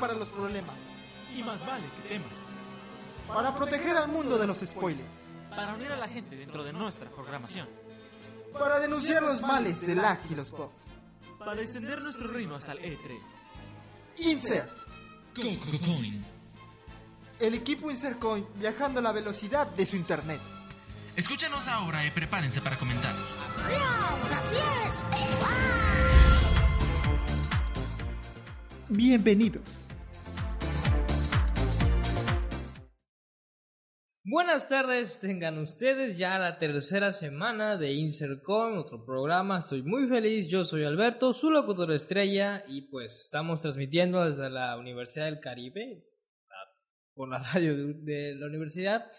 Para los problemas. Y más vale que teman. Para proteger al mundo de los spoilers. Para unir a la gente dentro de nuestra programación. Para denunciar los males del lag y los bugs. Para extender nuestro reino hasta el E E3. Insert. El equipo Insercoin viajando a la velocidad de su internet. Escúchanos ahora y prepárense para comentar. Bienvenidos. Buenas tardes, tengan ustedes ya la tercera semana de Insercom, nuestro programa. Estoy muy feliz, yo soy Alberto, su locutor estrella, y pues estamos transmitiendo desde la Universidad del Caribe, por la radio de la universidad.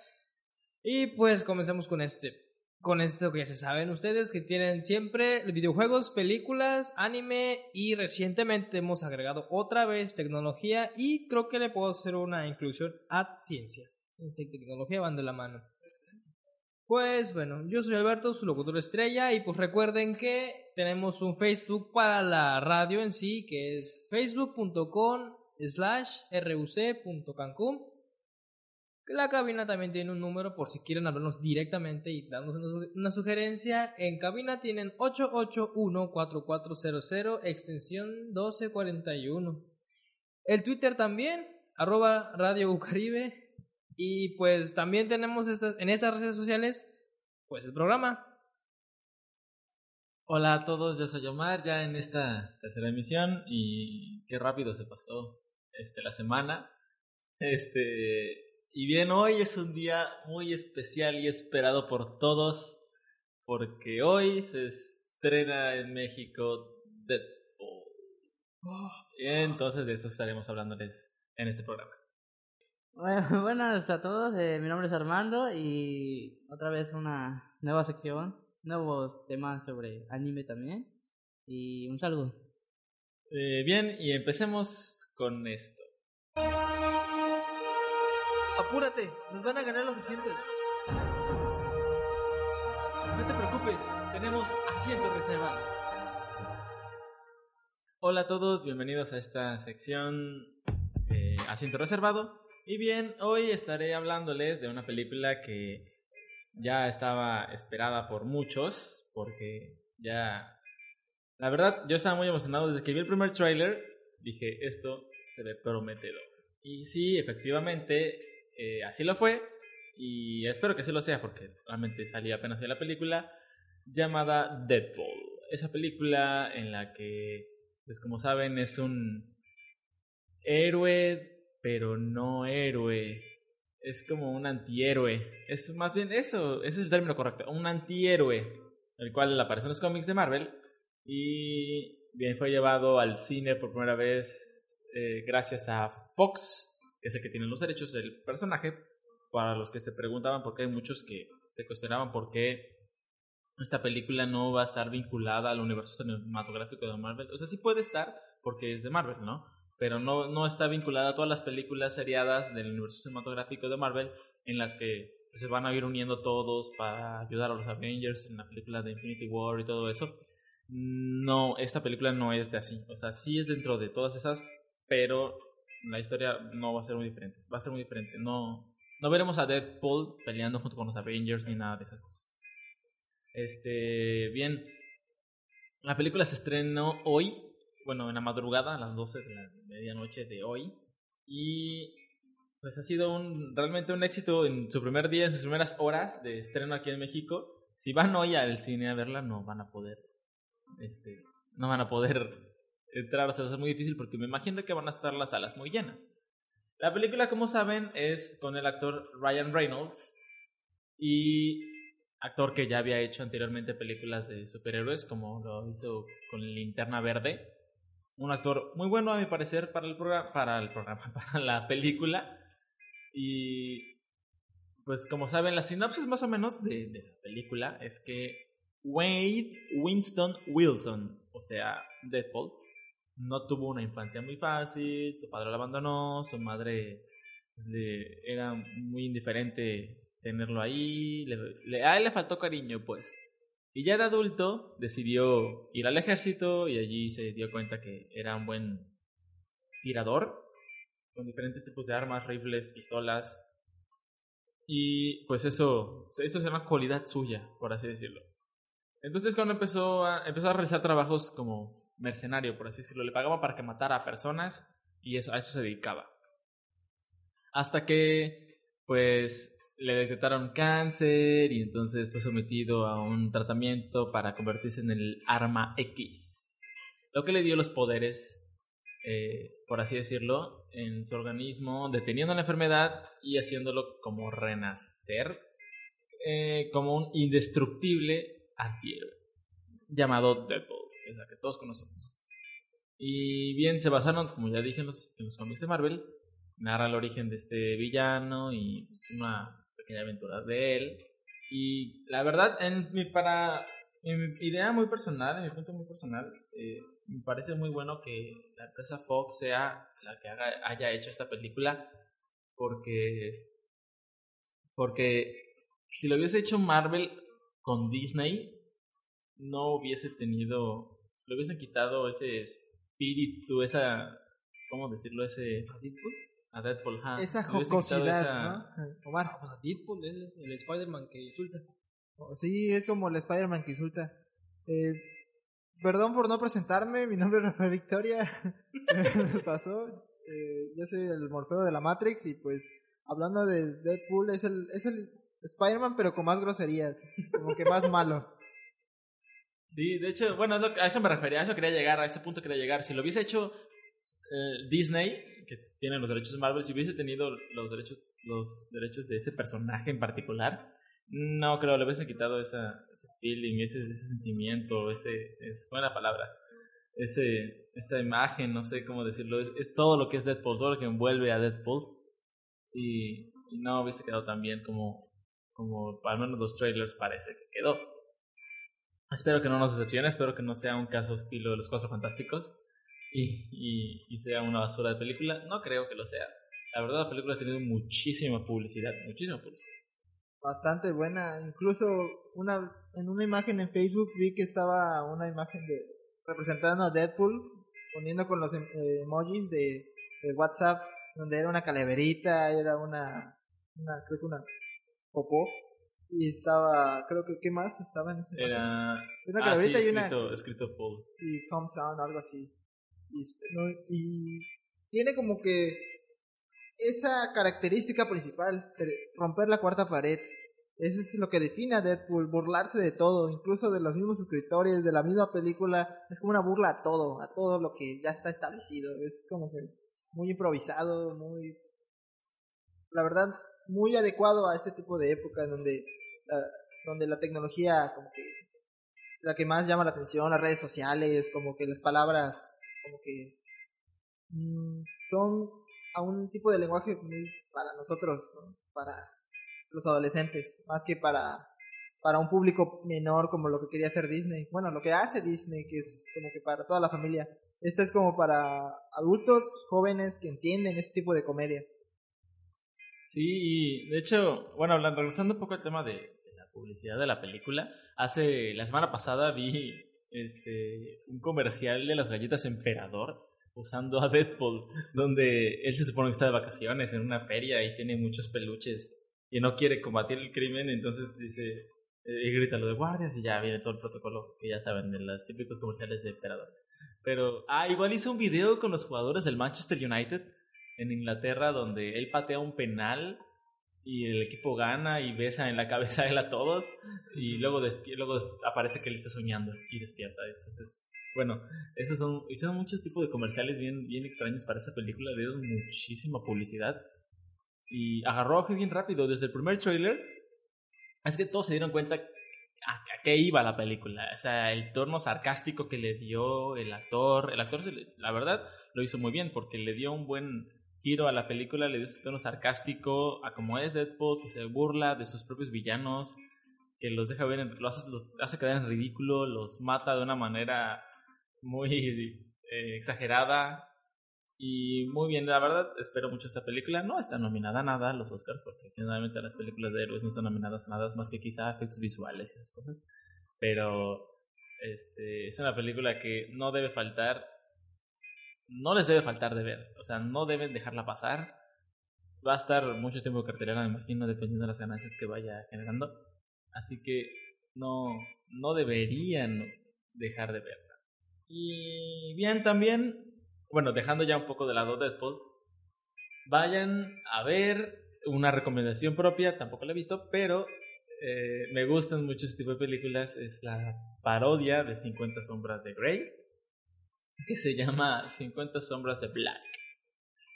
Y pues comencemos con este, con esto que ya se saben ustedes, que tienen siempre videojuegos, películas, anime, y recientemente hemos agregado otra vez tecnología, y creo que le puedo hacer una inclusión a ciencia. Ciencia tecnología van de la mano. Pues bueno, yo soy Alberto, su locutor estrella, y pues recuerden que tenemos un Facebook para la radio en sí, que es facebook.com slash ruc.cancún. La cabina también tiene un número por si quieren hablarnos directamente y darnos una, su- una sugerencia. En cabina tienen 881-4400, extensión 1241. El Twitter también, arroba Radio. Y pues también tenemos estas, en estas redes sociales, pues el programa. Hola a todos, yo soy Omar, ya en esta tercera emisión y qué rápido se pasó este la semana. Este, y bien, hoy es un día muy especial y esperado por todos porque hoy se estrena en México Deadpool. Entonces de eso estaremos hablándoles en este programa. Bueno, buenas a todos, eh, mi nombre es Armando y otra vez una nueva sección, nuevos temas sobre anime también y un saludo. Eh, bien, y empecemos con esto. Apúrate, nos van a ganar los asientos. No te preocupes, tenemos asientos reservados. Hola a todos, bienvenidos a esta sección eh, Asiento Reservado. Y bien, hoy estaré hablándoles de una película que ya estaba esperada por muchos, porque ya... La verdad, yo estaba muy emocionado desde que vi el primer tráiler, dije, esto se ve prometedor. Y sí, efectivamente, eh, así lo fue. Y espero que así lo sea porque realmente salí apenas de la película llamada Deadpool. Esa película en la que, pues como saben, es un héroe, pero no héroe. Es como un antihéroe. Es más bien eso, ese es el término correcto. Un antihéroe, el cual aparece en los cómics de Marvel. Y bien, fue llevado al cine por primera vez eh, gracias a Fox, que es el que tiene los derechos del personaje para los que se preguntaban por qué hay muchos que se cuestionaban por qué esta película no va a estar vinculada al universo cinematográfico de Marvel. O sea, sí puede estar porque es de Marvel, ¿no? Pero no, no está vinculada a todas las películas seriadas del universo cinematográfico de Marvel en las que pues, se van a ir uniendo todos para ayudar a los Avengers en la película de Infinity War y todo eso. No, esta película no es de así. O sea, sí es dentro de todas esas, pero la historia no va a ser muy diferente. Va a ser muy diferente. No, no veremos a Deadpool peleando junto con los Avengers ni nada de esas cosas. Este, bien. La película se estrenó hoy, bueno, en la madrugada, a las 12 de la medianoche de hoy. Y pues ha sido un, realmente un éxito en su primer día, en sus primeras horas de estreno aquí en México. Si van hoy al cine a verla, no van a poder, este, no van a poder entrar, o sea, ser muy difícil porque me imagino que van a estar las salas muy llenas. La película, como saben, es con el actor Ryan Reynolds y actor que ya había hecho anteriormente películas de superhéroes, como lo hizo con Linterna Verde un actor muy bueno a mi parecer para el programa, para el programa, para la película. Y pues como saben, la sinopsis más o menos de, de la película es que Wade Winston Wilson, o sea, Deadpool, no tuvo una infancia muy fácil, su padre lo abandonó, su madre pues, le, era muy indiferente tenerlo ahí, le, le- a él le faltó cariño pues. Y ya de adulto decidió ir al ejército y allí se dio cuenta que era un buen tirador con diferentes tipos de armas, rifles, pistolas. Y pues eso, eso es una cualidad suya, por así decirlo. Entonces cuando empezó a, empezó a realizar trabajos como mercenario, por así decirlo, le pagaban para que matara a personas y eso, a eso se dedicaba. Hasta que pues le detectaron cáncer y entonces fue sometido a un tratamiento para convertirse en el arma X. Lo que le dio los poderes, eh, por así decirlo, en su organismo, deteniendo la enfermedad y haciéndolo como renacer eh, como un indestructible antihéroe llamado Deadpool, que es la que todos conocemos. Y bien, se basaron, como ya dije, en los, en los cómics de Marvel. Narra el origen de este villano y pues, una pequeña aventura de él. Y la verdad, en mi, para mi idea muy personal, en mi punto muy personal, eh, me parece muy bueno que la empresa Fox sea la que haga, haya hecho esta película. Porque, porque si lo hubiese hecho Marvel con Disney, no hubiese tenido, le hubiesen quitado ese espíritu, esa, ¿cómo decirlo? Ese... A Deadpool, ajá. Esa jocosidad, esa- ¿no? Omar. Pues a Deadpool es el Spider-Man que insulta. Sí, es como el Spider-Man que insulta. Eh, perdón por no presentarme, mi nombre es Rafael Victoria. Me pasó. Eh, yo soy el Morfeo de la Matrix y pues hablando de Deadpool es el, es el Spider-Man pero con más groserías, como que más malo. Sí, de hecho, bueno, a eso me refería, a eso quería llegar, a este punto quería llegar. Si lo hubiese hecho eh, Disney, que tiene los derechos de Marvel, si hubiese tenido los derechos, los derechos de ese personaje en particular, no creo, le hubiesen quitado esa, ese feeling, ese, ese sentimiento, ese, ese- es buena palabra, ese, esa imagen, no sé cómo decirlo, es, es todo lo que es Deadpool, todo lo que envuelve a Deadpool, y, y no hubiese quedado tan bien como, como al menos los trailers parece que quedó. Espero que no nos decepcione, espero que no sea un caso estilo de los Cuatro Fantásticos y, y, y sea una basura de película. No creo que lo sea. La verdad, la película ha tenido muchísima publicidad, muchísima publicidad. Bastante buena. Incluso una en una imagen en Facebook vi que estaba una imagen de representando a Deadpool poniendo con los em- eh, emojis de, de WhatsApp donde era una calaverita, era una una creo que una popó y estaba creo que qué más estaba en ese Era. una Ah, sí, calaverita y una escrito, escrito Paul. y comes on algo así y, este, no, y tiene como que esa característica principal romper la cuarta pared. Eso es lo que define a Deadpool burlarse de todo incluso de los mismos escritores de la misma película. Es como una burla a todo a todo lo que ya está establecido. Es como que muy improvisado muy la verdad muy adecuado a este tipo de época donde la, donde la tecnología como que la que más llama la atención, las redes sociales, como que las palabras, como que mm, son a un tipo de lenguaje muy para nosotros, ¿no? para los adolescentes, más que para para un público menor como lo que quería hacer Disney. Bueno, lo que hace Disney, que es como que para toda la familia. Esta es como para adultos jóvenes que entienden ese tipo de comedia. Sí, y de hecho, bueno, regresando un poco al tema de, de la publicidad de la película, hace la semana pasada vi este un comercial de las galletas Emperador usando a Deadpool, donde él se supone que está de vacaciones en una feria y tiene muchos peluches y no quiere combatir el crimen, entonces dice eh, y grita lo de guardias y ya viene todo el protocolo que ya saben de los típicos comerciales de Emperador. Pero, ah, igual hizo un video con los jugadores del Manchester United en Inglaterra donde él patea un penal y el equipo gana y besa en la cabeza a él a todos y luego luego aparece que él está soñando y despierta. Entonces, bueno, esos son hicieron muchos tipos de comerciales bien bien extraños para esa película, dieron muchísima publicidad y agarró auge bien rápido desde el primer trailer. Es que todos se dieron cuenta a, a qué iba la película. O sea, el tono sarcástico que le dio el actor. El actor, la verdad, lo hizo muy bien porque le dio un buen giro a la película, le dio ese tono sarcástico a como es Deadpool, que se burla de sus propios villanos, que los deja ver, los hace, los hace quedar en ridículo, los mata de una manera muy eh, exagerada. Y muy bien, la verdad, espero mucho esta película. No está nominada a nada a los Oscars, porque generalmente las películas de héroes no están nominadas a nada, más que quizá efectos visuales y esas cosas. Pero este, es una película que no debe faltar, no les debe faltar de ver. O sea, no deben dejarla pasar. Va a estar mucho tiempo en cartelera, me imagino, dependiendo de las ganancias que vaya generando. Así que no, no deberían dejar de verla. Y bien, también bueno, dejando ya un poco de lado Deadpool, vayan a ver una recomendación propia, tampoco la he visto, pero eh, me gustan mucho este tipo de películas, es la parodia de 50 sombras de Grey, que se llama 50 sombras de Black.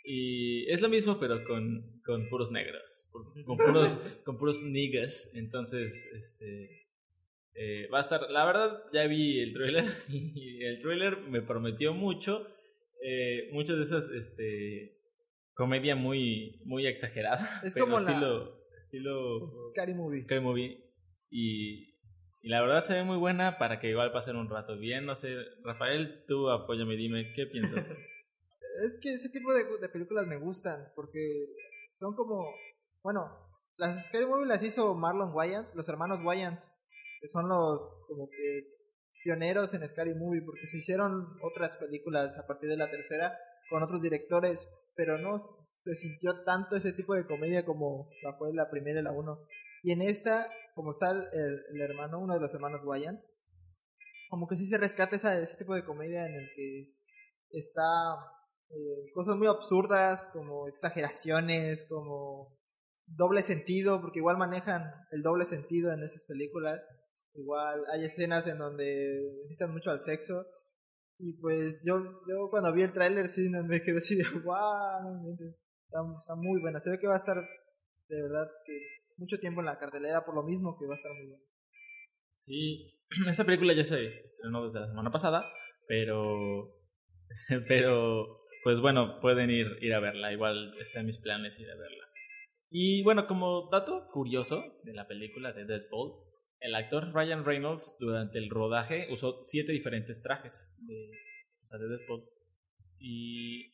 Y es lo mismo, pero con, con puros negros, con puros, con puros niggas, entonces, este... eh, va a estar, la verdad, ya vi el trailer y el trailer me prometió mucho eh, mucho de esas este comedia muy muy exagerada Es pero como la- estilo estilo Scary Movie. Scary Movie y, y la verdad se ve muy buena para que igual pasen un rato bien no sé Rafael tú apóyame dime qué piensas Es que ese tipo de, películas me gustan porque son como, bueno, las Scary Movie las hizo Marlon Wayans, los hermanos Wayans, que son los como que pioneros en Scary Movie porque se hicieron otras películas a partir de la tercera con otros directores, pero no se sintió tanto ese tipo de comedia como la fue la primera y la uno. Y en esta, como está el, el- el hermano, uno de los hermanos Wayans, como que sí se rescata esa, ese tipo de comedia en el que está eh, cosas muy absurdas, como exageraciones, como doble sentido, porque igual manejan el doble sentido en esas películas. Igual hay escenas en donde necesitan mucho al sexo. Y pues yo, yo cuando vi el tráiler sí me quedé así de wow, no inventes". está, está muy buena. Se ve que va a estar de verdad que mucho tiempo en la cartelera por lo mismo que va a estar muy buena. sí esta película ya se estrenó desde la semana pasada pero pero pues bueno pueden ir ir a verla igual está en mis planes ir a verla y bueno como dato curioso de la película de Deadpool el actor Ryan Reynolds durante el rodaje usó siete diferentes trajes de, de Deadpool. Y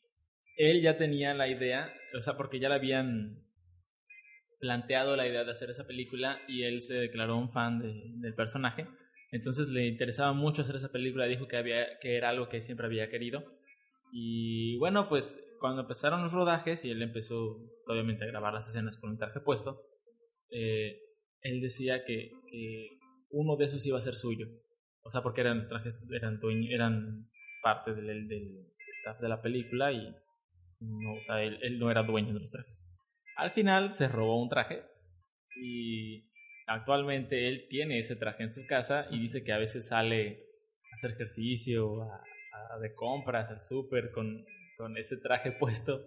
él ya tenía la idea, o sea, porque ya le habían planteado la idea de hacer esa película y él se declaró un fan de- del personaje. Entonces le interesaba mucho hacer esa película, dijo que, había, que era algo que siempre había querido. Y bueno, pues cuando empezaron los rodajes y él empezó obviamente a grabar las escenas con un traje puesto, eh, él decía que, que uno de esos iba a ser suyo. O sea, porque eran trajes, eran, eran parte del, del staff de la película y no, o sea, él, él no era dueño de los trajes. Al final se robó un traje y actualmente él tiene ese traje en su casa y dice que a veces sale a hacer ejercicio, a, de compras, al súper con, con ese traje puesto.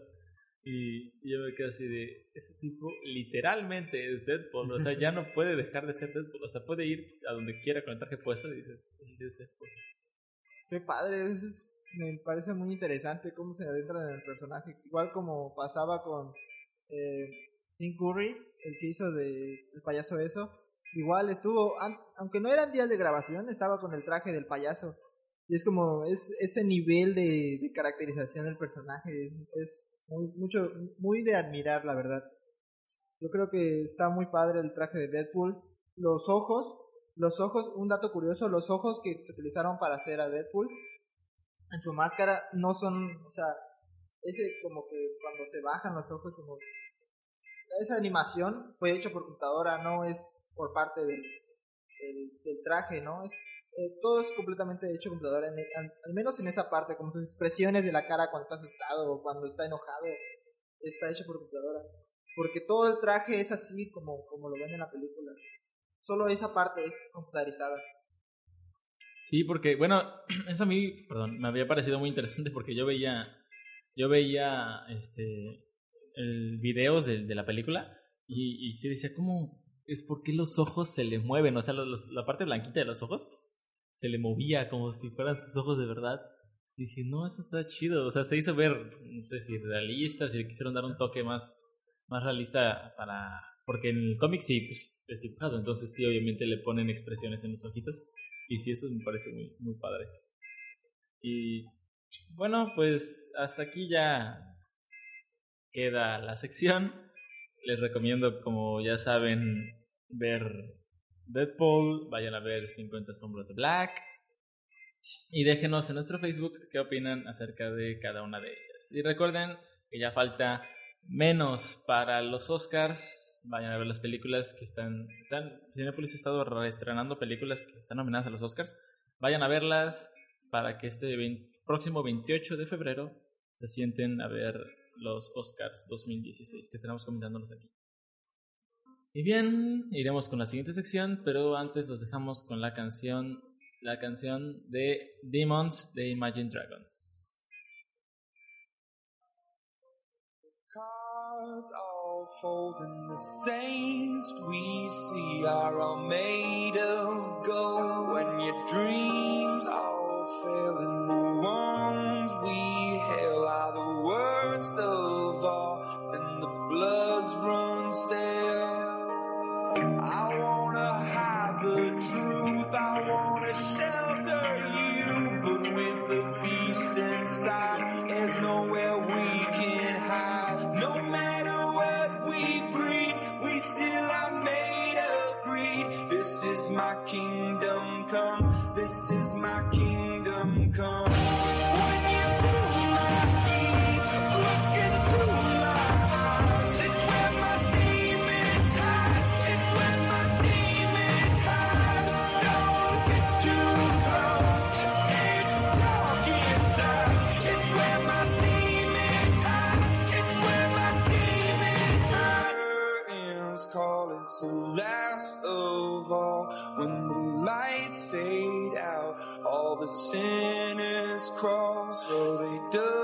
Y, yo me quedo así de, ese tipo literalmente es Deadpool, o sea, ya no puede dejar de ser Deadpool, o sea, puede ir a donde quiera con el traje puesto y dices, es Deadpool. Qué padre, me parece muy interesante cómo se adentran en el personaje. Igual como pasaba con eh, Tim Curry, el que hizo de el payaso eso. Igual estuvo, aunque no eran días de grabación, estaba con el traje del payaso. Y es como, es ese nivel de, caracterización del personaje, es, es muy, mucho, muy de admirar, la verdad. Yo creo que está muy padre el traje de Deadpool. Los ojos, los ojos, un dato curioso, los ojos que se utilizaron para hacer a Deadpool en su máscara no son, o sea, ese como que cuando se bajan los ojos, como esa animación fue hecha por computadora, no es por parte del, del, del traje, ¿no? Es, eh, todo es completamente hecho computadora, en el- al, al menos en esa parte, como sus expresiones de la cara cuando está asustado o cuando está enojado, está hecho por computadora. Porque todo el traje es así como, como lo ven en la película. Solo esa parte es computarizada. Sí, porque, bueno, eso a mí, perdón, me había parecido muy interesante porque yo veía, yo veía, este, videos de, de la película y, y sí decía, ¿cómo, es por qué los ojos se le mueven, o sea, los- la parte blanquita de los ojos se le movía como si fueran sus ojos de verdad. Dije, no, eso está chido, o sea, se hizo ver, no sé si realista, si le quisieron dar un toque más, más realista para... Porque en el cómic sí, pues es dibujado, entonces sí, obviamente le ponen expresiones en los ojitos. Y sí, eso me parece muy, muy padre. Y bueno, pues hasta aquí ya queda la sección. Les recomiendo, como ya saben, ver Deadpool, vayan a ver 50 sombras de Black. Y déjenos en nuestro Facebook qué opinan acerca de cada una de ellas. Y recuerden que ya falta menos para los Oscars. Vayan a ver las películas que están... están Cinepolis ha estado reestrenando películas que están nominadas a los Oscars. Vayan a verlas para que este vein- próximo 28 de febrero se sienten a ver los Oscars 2016 que estaremos comentándolos aquí. Y bien, iremos con la siguiente sección, pero antes los dejamos con la canción, la canción de Demons de Imagine Dragons. cards all fold and the saints we see are all made of gold when your dreams all fail and the ones we hail are the worst of all and the bloods run stale. I wanna hide the truth I wanna shelter sinners crawl so they dug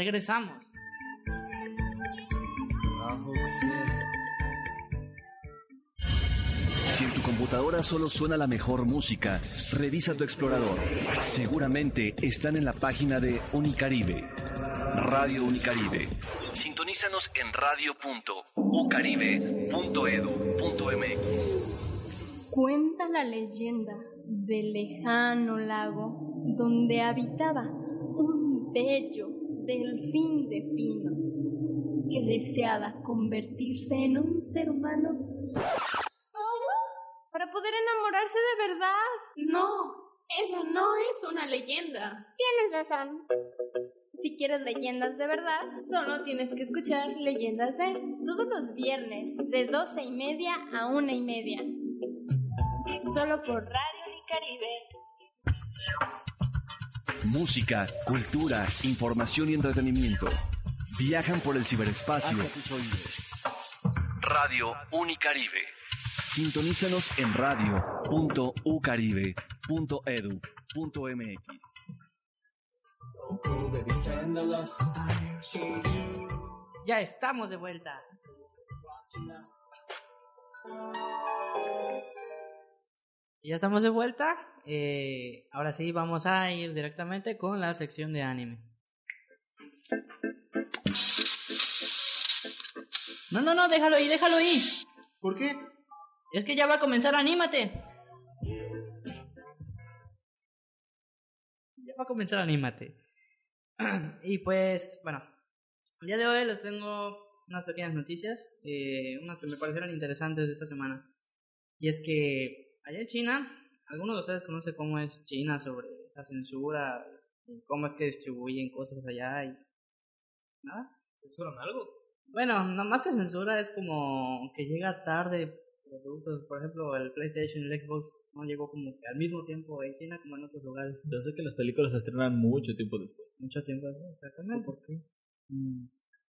Regresamos. Si en tu computadora solo suena la mejor música, revisa tu explorador. Seguramente están en la página de Unicaribe. Radio Unicaribe. Sintonízanos en radio.ucaribe.edu.mx. Cuenta la leyenda del lejano lago donde habitaba un bello delfín de pino que deseaba convertirse en un ser humano para poder enamorarse de verdad. No, eso no es una leyenda. Tienes razón. Si quieres leyendas de verdad, Solo tienes que escuchar leyendas de... todos los viernes de doce y media a una y media. Solo por Radio Caribe. Música, cultura, información y entretenimiento. Viajan por el ciberespacio. Radio Unicaribe. Sintonízanos en radio.ucaribe.edu.mx. Ya estamos de vuelta. Ya estamos de vuelta. Eh, ahora sí, vamos a ir directamente con la sección de anime. No, no, no, déjalo ahí, déjalo ahí. ¿Por qué? Es que ya va a comenzar, anímate. Ya va a comenzar, anímate. y pues, bueno, el día de hoy les tengo unas pequeñas noticias, eh, unas que me parecieron interesantes de esta semana. Y es que allá en China, algunos de ustedes conocen cómo es China sobre la censura, y cómo es que distribuyen cosas allá y nada. ¿Censuran algo? Bueno, no más que censura es como que llega tarde productos, por ejemplo, el PlayStation y el Xbox no llegó como que al mismo tiempo en China como en otros lugares. Yo sé que las películas se estrenan mucho tiempo después. Mucho tiempo después, exactamente. ¿Por qué? Mm.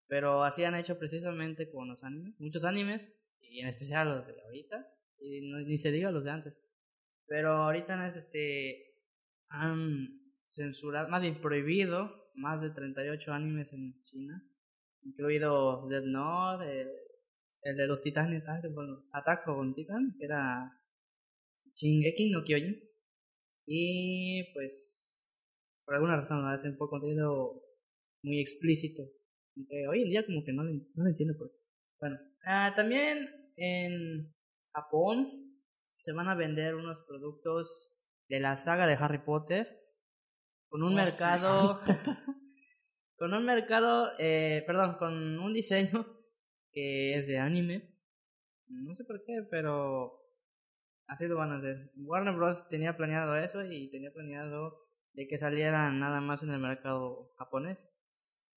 Pero así han hecho precisamente con los animes, muchos animes, y en especial los de ahorita, y no- ni se diga los de antes. Pero ahorita es este han censurado, más bien prohibido más de 38 animes en China, incluido Death Note, el, el de los titanes, ah, bueno, Attack on Titan, que era Shingeki no Kyojin. Y pues, por alguna razón, hacen por contenido muy explícito. Que hoy en día como que no no entiendo por qué. Bueno, ah, también en Japón se van a vender unos productos de la saga de Harry Potter con un Oh, sí, mercado con un mercado eh, perdón con un diseño que es de anime. No sé por qué pero así lo van a hacer. Warner Bros. tenía planeado eso y tenía planeado de que salieran nada más en el mercado japonés.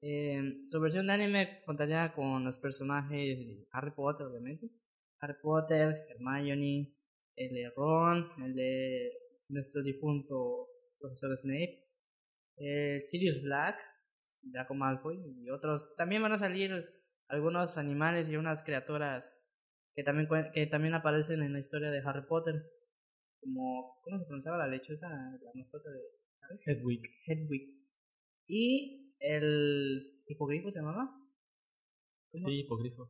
Eh, su versión de anime contaría con los personajes de Harry Potter obviamente. Harry Potter Hermione el de Ron el de nuestro difunto profesor Snape eh, Sirius Black, Draco Malfoy y otros. También van a salir algunos animales y unas criaturas que también que también aparecen en la historia de Harry Potter, como ¿cómo se pronunciaba la lechuza, la mascota de Harry? Hedwig. Hedwig. Y el hipogrifo se llamaba. ¿Cómo? Sí, hipogrifo.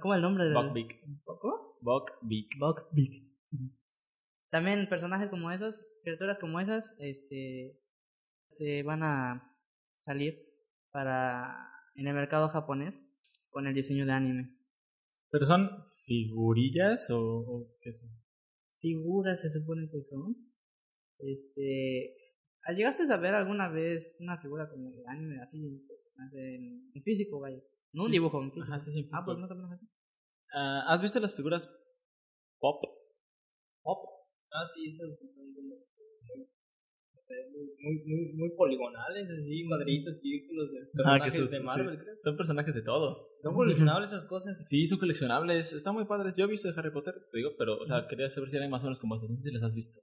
¿Cómo el nombre del Buckbeak. ¿Cómo? Buckbeak. Buckbeak. También personajes como esos, criaturas como esas, este, este, van a salir para en el mercado japonés con el diseño de anime. ¿Pero son figurillas o, o qué son? Figuras se supone que son. Este, ¿llegaste a ver alguna vez una figura como de anime así, pues, en, en físico, vaya? No un Sí, dibujo, en físico. Ajá, sí, sí, ah, físico. pues más o menos así. Ah, ¿Has visto las figuras. Ah, sí, esos son como muy, muy, muy, muy poligonales, así, cuadritos, círculos de Ah, que personajes esos- de sí. Marvel, creo. Son personajes de todo. Son coleccionables esas cosas. Sí, son coleccionables. Están muy padres. Yo he visto de Harry Potter, te digo, pero, o sea, quería saber si eran más o menos como estas. No sé si las has visto.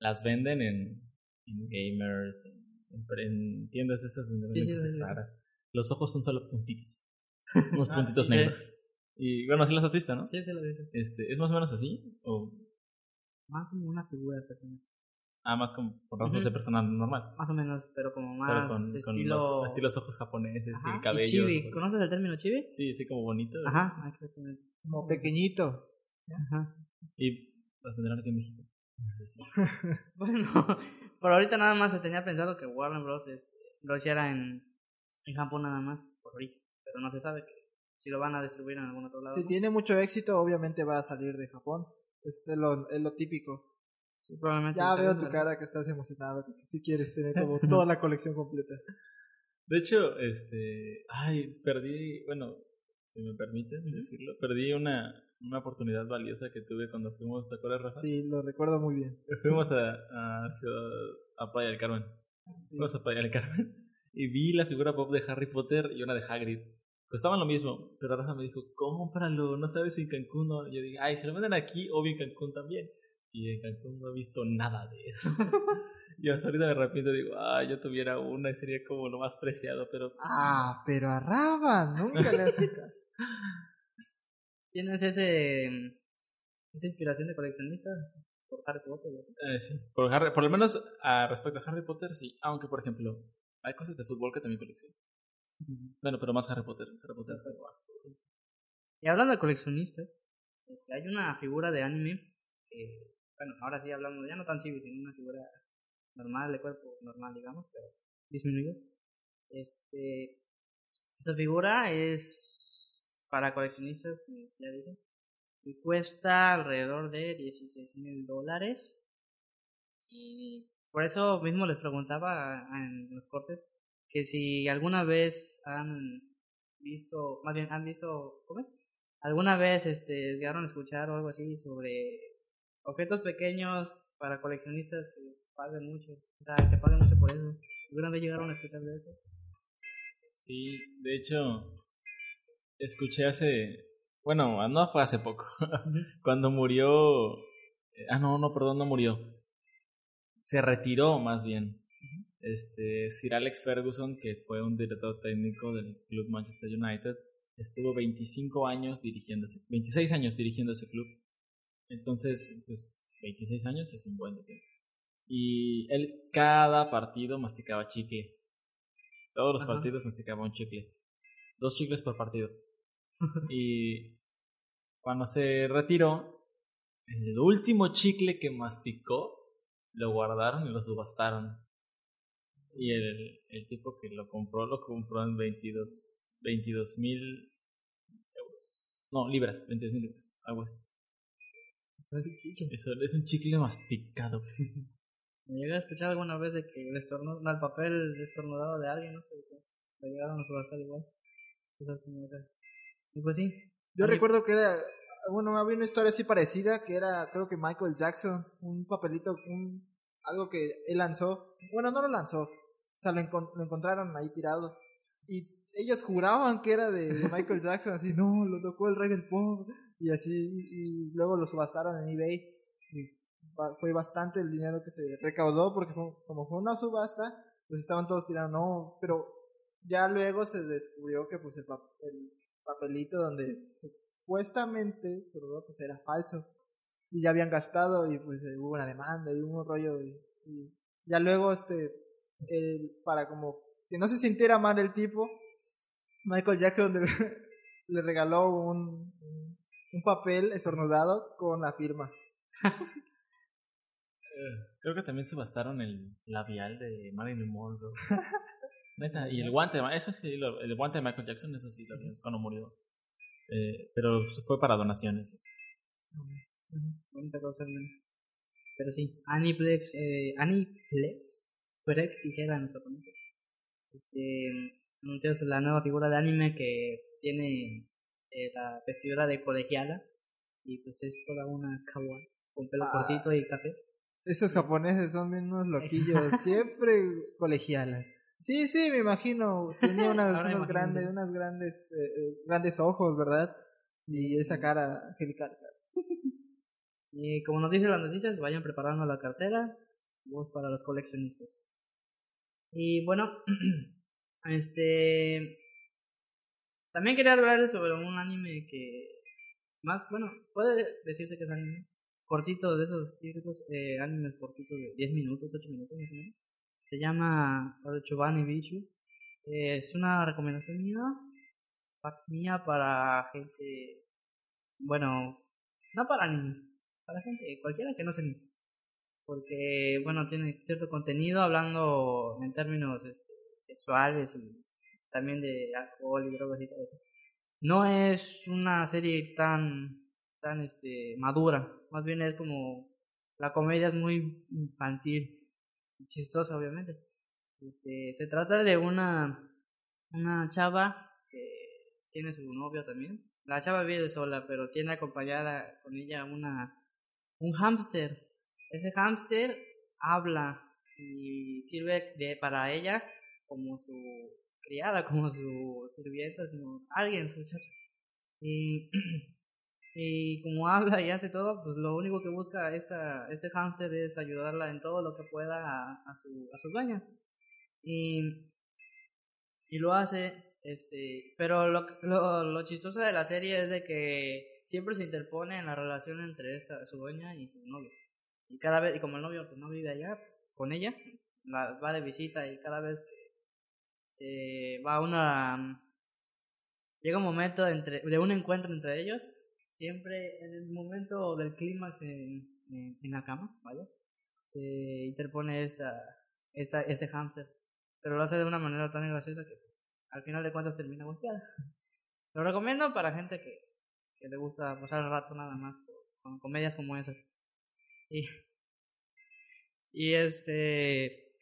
Las venden en, en gamers, en, en tiendas esas donde Sí, sí, cosas raras. Los ojos son solo puntitos. Unos Ah, puntitos negros. Y bueno, así las has visto, ¿no? Sí, sí, lo vi. Este, ¿Es más o menos así? ¿O Más como una figura de persona. ah, más con, con rasgos Ujú. de persona normal? Más o menos, pero como Pero más con, con estilo... los estilos ojos japoneses Ajá, y el cabello. chibi. ¿Conoces el término chibi? Sí, sí, como bonito. Ajá, exactamente. Como pequeñito. Ajá. Y las vendrán aquí en México. No sé si- Bueno, por ahorita nada más se tenía pensado que Warner Bros. Este, lo hiciera en, en Japón nada más, por ahorita. Pero no se sabe que si lo van a distribuir en algún otro lado. Si ¿no? tiene mucho éxito, obviamente va a salir de Japón. Es lo, es lo típico. Sí, probablemente Ya veo tu cara que estás emocionado, que si quieres tener como toda la colección completa. De hecho, este. Ay, perdí. Bueno, si me permiten decirlo, perdí una, una oportunidad valiosa que tuve cuando fuimos, ¿te acuerdas, Rafa? Sí, lo recuerdo muy bien. Fuimos a, a Ciudad. a Playa del Carmen. Fuimos a Playa del Carmen. Y vi la figura pop de Harry Potter y una de Hagrid. Costaban lo mismo, pero Rafa me dijo, cómpralo, no sabes si en Cancún no. Yo dije, ay, si lo venden aquí, obvio en Cancún también. Y en Cancún no he visto nada de eso. y hasta ahorita me arrepiento y digo, ah, yo tuviera una y sería como lo más preciado, pero... Ah, pero a Raban nunca le hacen caso. ¿Tienes ese, esa inspiración de coleccionista por Harry Potter? Eh, sí, por, Harry- por lo menos a respecto a Harry Potter, sí. Aunque, por ejemplo, hay cosas de fútbol que también colecciono. Bueno, pero más Harry Potter. Y hablando de coleccionistas, este, hay una figura de anime que, bueno, ahora sí hablamos, ya no tan civil, sino una figura normal, de cuerpo normal, digamos, pero disminuido. Este, esta figura es para coleccionistas, ya dije, y cuesta alrededor de 16 mil dólares. Y por eso mismo les preguntaba en los cortes que si alguna vez han visto, más bien han visto, ¿cómo es? ¿Alguna vez este, llegaron a escuchar o algo así sobre objetos pequeños para coleccionistas que paguen mucho? O sea, que paguen mucho por eso. ¿Alguna vez llegaron a escuchar de eso? Sí, de hecho, escuché hace. Bueno, no fue hace poco. Cuando murió. eh, Ah, no, no, perdón, no murió. Se retiró más bien. Este, Sir Alex Ferguson, que fue un director técnico del club Manchester United, estuvo 25 años dirigiendo ese, 26 años dirigiendo ese club. Entonces, pues 26 años es un buen tiempo. Y él cada partido masticaba chicle. Todos los Ajá. partidos masticaba un chicle. Dos chicles por partido. y cuando se retiró, el último chicle que masticó lo guardaron y lo subastaron. Y el, el tipo que lo compró, lo compró en 22 mil euros. No, libras, 22 mil libras, algo así. Eso es un chicle masticado. ¿Me llegué a escuchar alguna vez de que el estornudo, no, el papel estornudado de alguien, no sé, lo llegaron a subastar igual? Y pues sí. Yo recuerdo que era, bueno, había una historia así parecida, que era, creo que Michael Jackson, un papelito, un, algo que él lanzó. Bueno, no lo lanzó, o sea, lo, encon- lo encontraron ahí tirado. Y ellos juraban que era de, de Michael Jackson, así, no, lo tocó el rey del pop, y así, y, y luego lo subastaron en eBay. Y fue bastante el dinero que se recaudó, porque fue- como fue una subasta, pues estaban todos tirando, no, pero ya luego se descubrió que pues el, pap- el papelito donde supuestamente pues era falso y ya habían gastado y pues hubo una demanda y hubo un rollo y, y ya luego este el, para como que no se sintiera mal el tipo Michael Jackson le, le regaló un, un papel estornudado con la firma Creo que también subastaron el labial de Marilyn Monroe. Neta, y el guante, eso sí, lo- el guante de Michael Jackson, eso sí, también, cuando murió. Eh, pero fue para donaciones. eso. Bonita cosa al menos. Pero sí, Aniplex, eh, Aniplex, Plex dijera nuestro oponente. Este, anunció la nueva figura de anime que tiene eh, la vestidura de colegiala y pues es toda una kawaii con pelo Ah. cortito y café. esos japoneses son bien unos loquillos siempre colegialas sí sí me imagino tenía unas, unos grandes unas grandes eh, eh, grandes ojos verdad y esa cara angelical Y como nos dicen las noticias, vayan preparando la cartera, voz para los coleccionistas. Y bueno, este también quería hablar sobre un anime que más, bueno, puede decirse que es anime, cortito de esos típicos eh, animes cortitos de 10 minutos, 8 minutos más o menos. Se llama Chobani Bichu. Eh, es una recomendación mía, mía para gente, bueno, no para niños, para gente, cualquiera que no se inicie. Porque, bueno, tiene cierto contenido hablando en términos este, sexuales y también de alcohol y drogas y todo eso. No es una serie tan, tan este, madura, más bien es como, la comedia es muy infantil chistosa, obviamente. Este, se trata de una, una chava que tiene su novio también. La chava vive sola, pero tiene acompañada con ella una un hámster. Ese hámster habla y sirve de, para ella como su criada, como su sirvienta, como alguien, su muchacha. Y Y como habla y hace todo, pues lo único que busca esta, este hámster es ayudarla en todo lo que pueda a, a su, a su dueña. Y, y lo hace, este, pero lo, lo, lo chistoso de la serie es de que siempre se interpone en la relación entre esta, su dueña y su novio. Y cada vez, y como el novio pues, no vive allá con ella, la, va de visita y cada vez que se va una... Llega un momento entre, de un encuentro entre ellos, siempre en el momento del clímax en, en, la cama, ¿vale? Se interpone esta, esta, este hámster, pero lo hace de una manera tan graciosa que al final de cuentas termina golpeada. Lo recomiendo para gente que, que le gusta pasar el rato nada más con comedias como esas. Y, y este,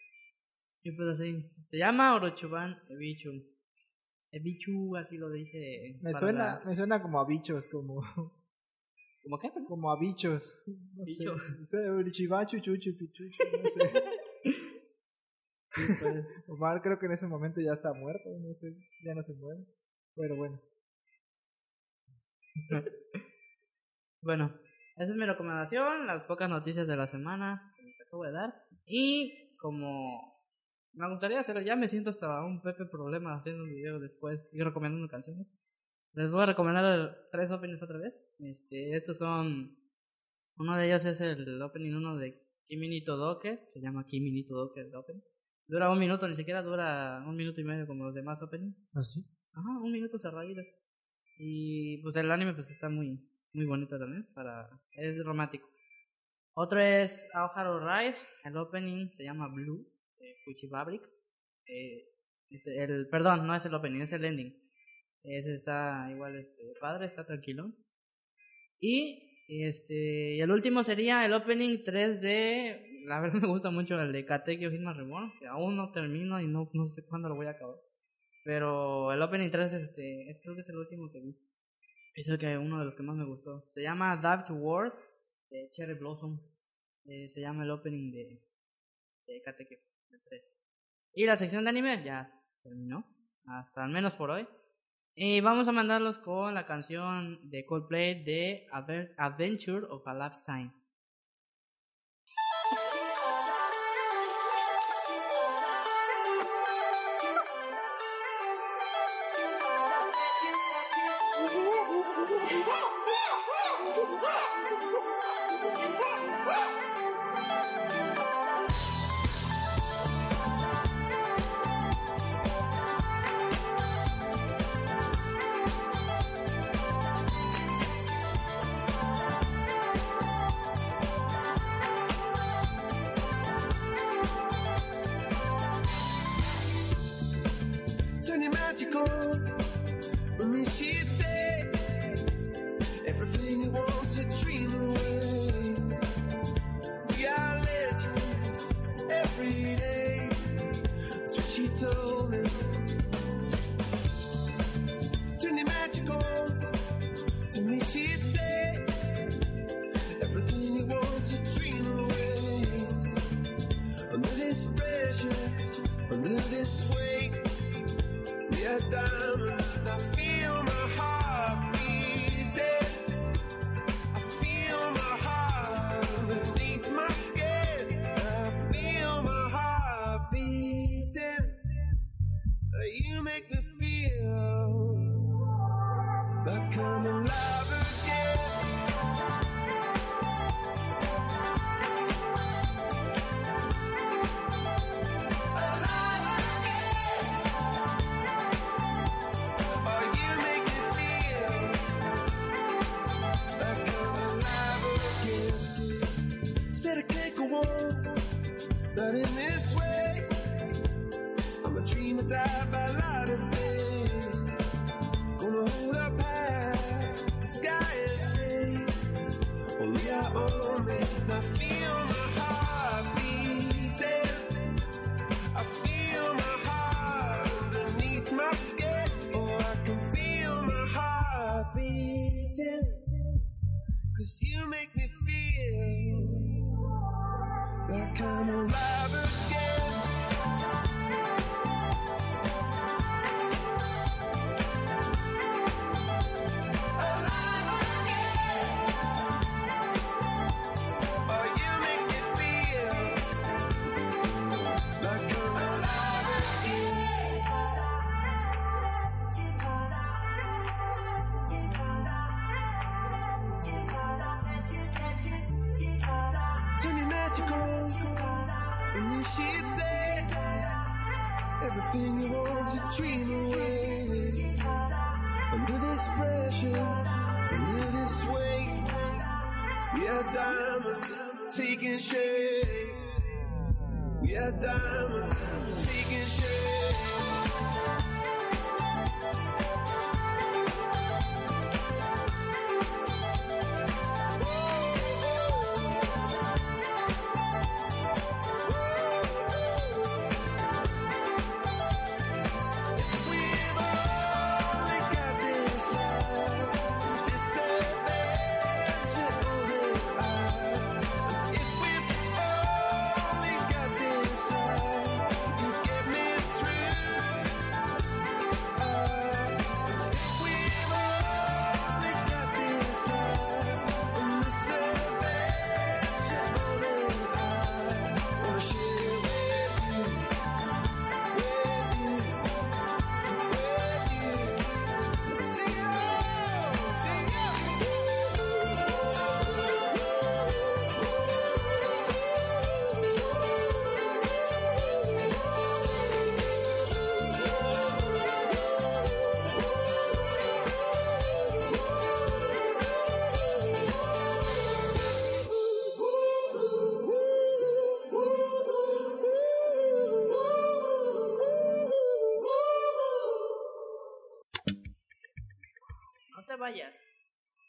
y pues así, se llama Orochuban Ebichu. Ebichu, así lo dice. Me suena, la... me suena como a bichos, como... ¿Como qué? Como a bichos. No Bicho. sé. No sé, chuchu, no sé. Sí, pues, Omar creo que en ese momento ya está muerto, no sé, ya no se muere. Pero bueno. bueno, esa es mi recomendación, las pocas noticias de la semana que les acabo de dar. Y como me gustaría hacerlo, ya me siento hasta un Pepe Problema haciendo un video después y recomendando canciones. Les voy a recomendar tres openings otra vez. Este, estos son. Uno de ellos es el opening uno de Kimi ni Todoke, se llama Kimi ni Todoke el opening. Dura un minuto, ni siquiera dura un minuto y medio como los demás openings. ¿Ah, sí? Ajá, un minuto cerradito. Y pues el anime pues está muy muy bonito también para es romántico. Otro es Aoharu Ride, el opening se llama Blue de Fuji Fabric. Eh, es el perdón, no es el opening, es el ending. Ese está igual este padre, está tranquilo. Y este y el último sería el opening 3D, la verdad me gusta mucho el de Katekyo Hitman Reborn, que aún no termino y no no sé cuándo lo voy a acabar. Pero el opening 3 este es creo que es el último que vi. Es el que uno de los que más me gustó. Se llama Dive to War de Cherry Blossom. Eh, se llama el opening de, de Kateke, el 3. Y la sección de anime ya terminó. Hasta al menos por hoy. Y vamos a mandarlos con la canción de Coldplay de Adventure of a Lifetime.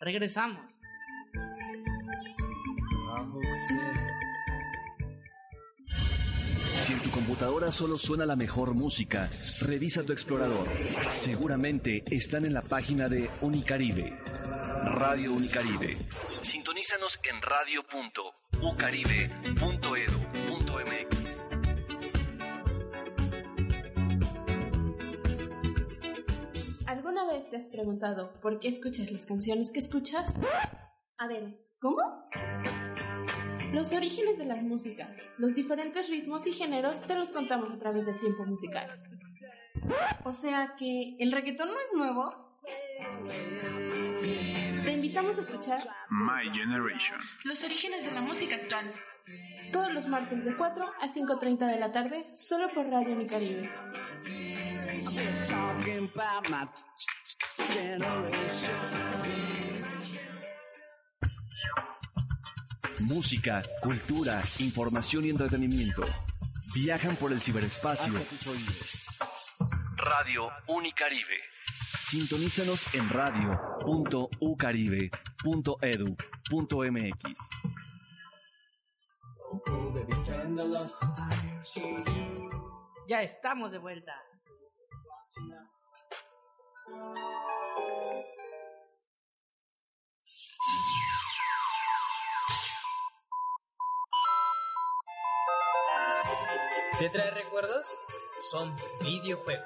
Regresamos. Si en tu computadora solo suena la mejor música, revisa tu explorador. Seguramente están en la página de Unicaribe. Radio Unicaribe. Sintonízanos en radio.ucaribe.edu.mx. preguntado por qué escuchas las canciones que escuchas? A ver, ¿cómo? Los orígenes de la música, los diferentes ritmos y géneros te los contamos a través del tiempo musical. O sea que el reggaetón no es nuevo. Te invitamos a escuchar My Generation. los orígenes de la música actual. Todos los martes de 4 a 5.30 de la tarde, solo por Radio Unicaribe. Música, cultura, información y entretenimiento. Viajan por el ciberespacio. Radio Unicaribe. Sintonízanos en radio.ucaribe.edu.mx. Ya estamos de vuelta. ¿Te trae recuerdos? Son videojuegos.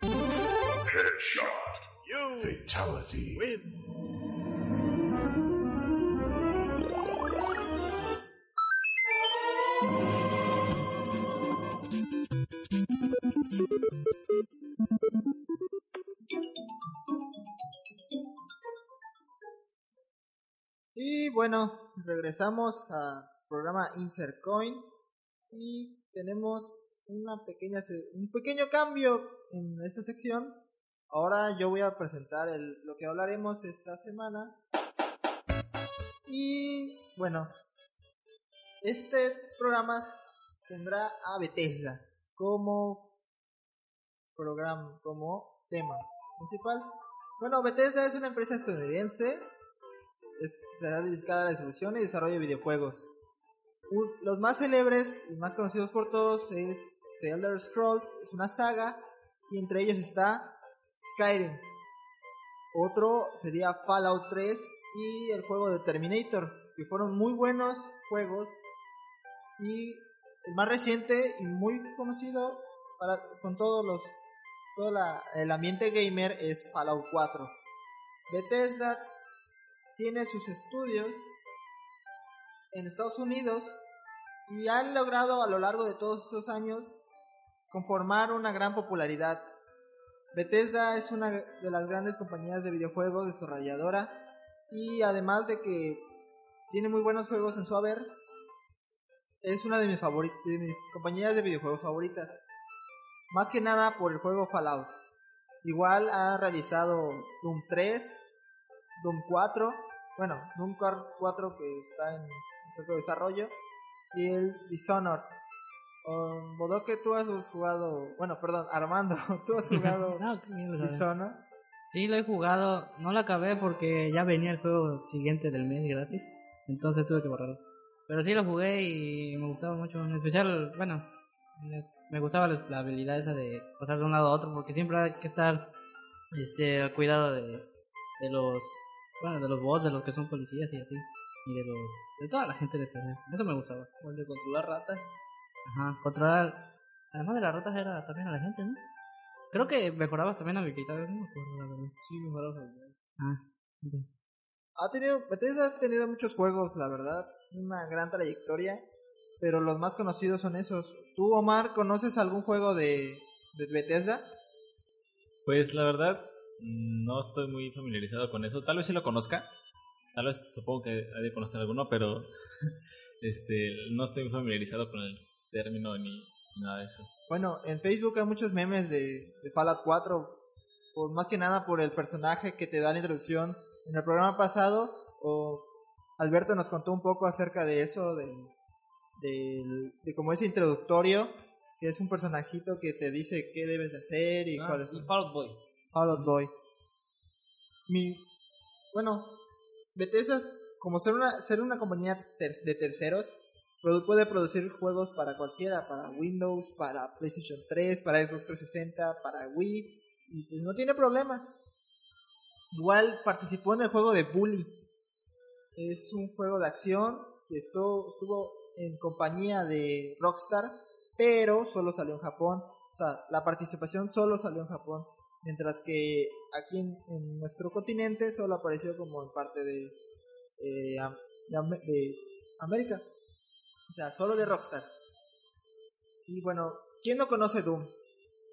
Headshot. You Fatality. Win. Bueno, regresamos a su programa Insert Coin y tenemos una pequeña un pequeño cambio en esta sección. Ahora yo voy a presentar el, lo que hablaremos esta semana. Y bueno, este programa tendrá a Bethesda como programa, como tema principal. Bueno, Bethesda es una empresa estadounidense está dedicada a la distribución y desarrollo de videojuegos. Los más célebres y más conocidos por todos es The Elder Scrolls, es una saga, y entre ellos está Skyrim. Otro sería Fallout 3 y el juego de Terminator, que fueron muy buenos juegos. Y el más reciente y muy conocido para, con todos los todo la- el ambiente gamer es Fallout 4. Bethesda tiene sus estudios en Estados Unidos y han logrado a lo largo de todos estos años conformar una gran popularidad. Bethesda es una de las grandes compañías de videojuegos desarrolladora y además de que tiene muy buenos juegos en su haber, es una de mis, de mis compañías de videojuegos favoritas. Más que nada por el juego Fallout. Igual ha realizado Doom 3, Doom 4, bueno, Doom 4 que está en cierto desarrollo, y el Dishonored. Um, Bodoque, tú has jugado, bueno, perdón, Armando, tú has jugado No. Dishonored. Sí, lo he jugado. No lo acabé porque ya venía el juego siguiente del mes gratis. Entonces tuve que borrarlo. Pero sí lo jugué y me gustaba mucho. En especial, bueno, me gustaba la, la habilidad esa de pasar de un lado a otro porque siempre hay que estar este, al cuidado de, de los, bueno, de los bots, de los que son policías y así. Y de los, de toda la gente de PC. Eso me gustaba. O el de controlar ratas. Ajá, controlar. Además de las ratas era también a la gente, ¿no? Creo que mejorabas también habilidades, no me acuerdo la verdad. Sí, mejorabas habilidades. Ah, entonces. Ha tenido, Bethesda ha tenido muchos juegos, la verdad, una gran trayectoria, pero los más conocidos son esos. ¿Tú, Omar, conoces algún juego de, de Bethesda? Pues la verdad, no estoy muy familiarizado con eso. Tal vez sí lo conozca. Tal vez supongo que hay de conocer alguno, pero este no estoy muy familiarizado con el término ni nada de eso. Bueno, en Facebook hay muchos memes de, de Fallout 4, por, más que nada por el personaje que te da la introducción. En el programa pasado, o Alberto nos contó un poco acerca de eso, de, del- de como ese introductorio, que es un personajito que te dice qué debes de hacer y Ah, cuál es sí, Fall Out Boy. Fallout Boy. Mi, bueno, Bethesda, como ser una, ser una compañía ter- de terceros, puede producir juegos para cualquiera, para Windows, para PlayStation 3, para Xbox 360, para Wii, y no tiene problema. Igual participó en el juego de Bully. Es un juego de acción que estuvo, estuvo en compañía de Rockstar, pero solo salió en Japón. O sea, la participación solo salió en Japón. Mientras que aquí en, en nuestro continente solo apareció como en parte de, eh, de, de América. O sea, solo de Rockstar. Y bueno, ¿quién no conoce Doom?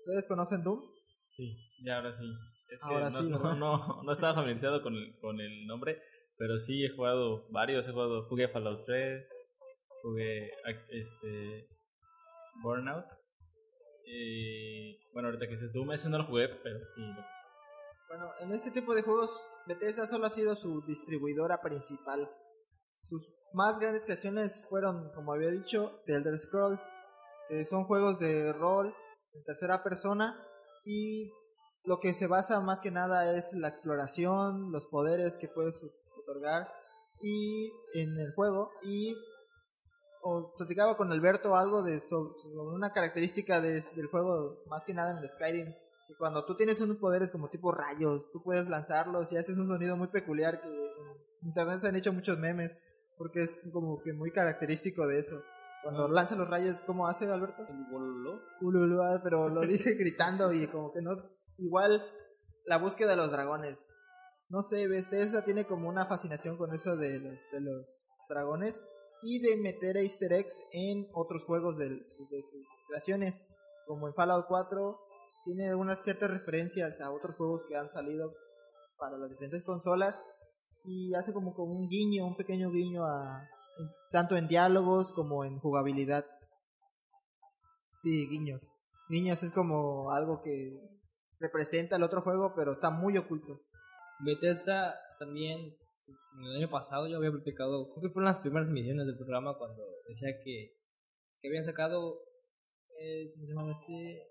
¿Ustedes conocen Doom? Sí, ya ahora sí. Es que Ahora no, sí, no, ¿verdad? no, no estaba familiarizado con el, con el nombre, pero sí he jugado varios. He jugado, jugué Fallout 3, jugué este Burnout. Y bueno, ahorita que dices Doom, ese no lo jugué, pero sí. Bueno, en este tipo de juegos, Bethesda solo ha sido su distribuidora principal. Sus más grandes creaciones fueron, como había dicho, The Elder Scrolls, que son juegos de rol en tercera persona y lo que se basa más que nada es la exploración, los poderes que puedes otorgar y en el juego y o platicaba con Alberto algo de so- sobre una característica de- del juego más que nada en el Skyrim que cuando tú tienes unos poderes como tipo rayos tú puedes lanzarlos y haces un sonido muy peculiar que en internet se han hecho muchos memes porque es como que muy característico de eso. Cuando lanza los rayos ¿cómo hace Alberto? Ululu, ah, pero lo dice gritando y como que no igual la búsqueda de los dragones. No sé, Bethesda tiene como una fascinación con eso de los, de los dragones y de meter easter eggs en otros juegos del- de, sus creaciones, como en Fallout 4 tiene unas ciertas referencias a otros juegos que han salido para las diferentes consolas y hace como, como un guiño, un pequeño guiño a tanto en diálogos como en jugabilidad. Sí, guiños. Guiños es como algo que representa el otro juego, pero está muy oculto. Bethesda también, el año pasado yo había platicado, creo que fueron las primeras emisiones del programa cuando decía que, que habían sacado, eh, ¿cómo se llama este?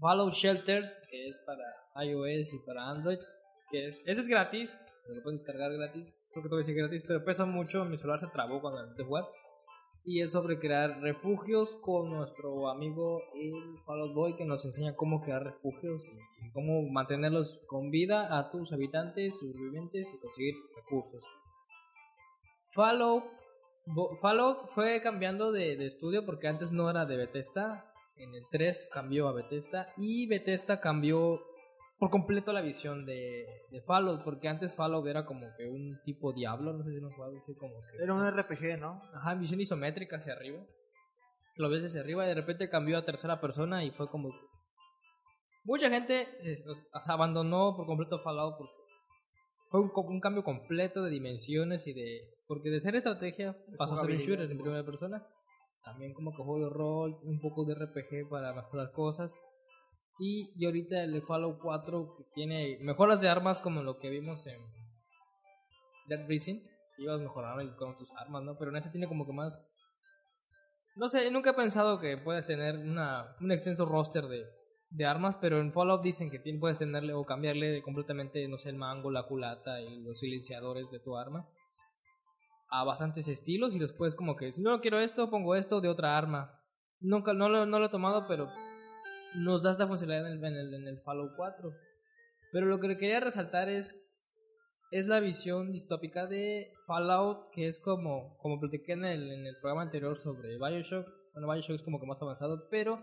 Fallout Shelters, que es para iOS y para Android, que es, ese es gratis, lo pueden descargar gratis, creo que todavía sigue gratis, pero pesa mucho, mi celular se trabó cuando intenté jugar. Y es sobre crear refugios con nuestro amigo el Fallout Boy que nos enseña cómo crear refugios y, cómo mantenerlos con vida a tus habitantes, sus vivientes y conseguir recursos. Fallout, Fallout fue cambiando de, de estudio porque antes no era de Bethesda. En el 3 cambió a Bethesda y Bethesda cambió por completo la visión de, de Fallout porque antes Fallout era como que un tipo diablo, no sé si lo jugado, así como que Era un RPG, ¿no? Ajá, visión isométrica hacia arriba. Lo ves desde arriba y de repente cambió a tercera persona y fue como... mucha gente eh, o sea, abandonó por completo Fallout porque fue un, cambio completo de dimensiones y de... Porque de ser estrategia pasó a ser un shooter en primera persona. También como que juego de rol, un poco de RPG para mejorar cosas. Y, y ahorita el Fallout 4 que tiene mejoras de armas como lo que vimos en Dead Rising. Ibas mejorando con tus armas, ¿no? Pero en este tiene como que más... No sé, nunca he pensado que puedes tener una, un extenso roster de, de armas, pero en Fallout dicen que puedes tenerle o cambiarle completamente, no sé, el mango, la culata y los silenciadores de tu arma a bastantes estilos y después como que si no quiero esto, pongo esto de otra arma. Nunca, no lo, no lo he tomado, pero nos da esta funcionalidad en el, en el, en el Fallout 4. Pero lo que quería resaltar es es la visión distópica de Fallout, que es como, como platiqué en el, en el programa anterior sobre Bioshock. Bueno, Bioshock es como que más avanzado, pero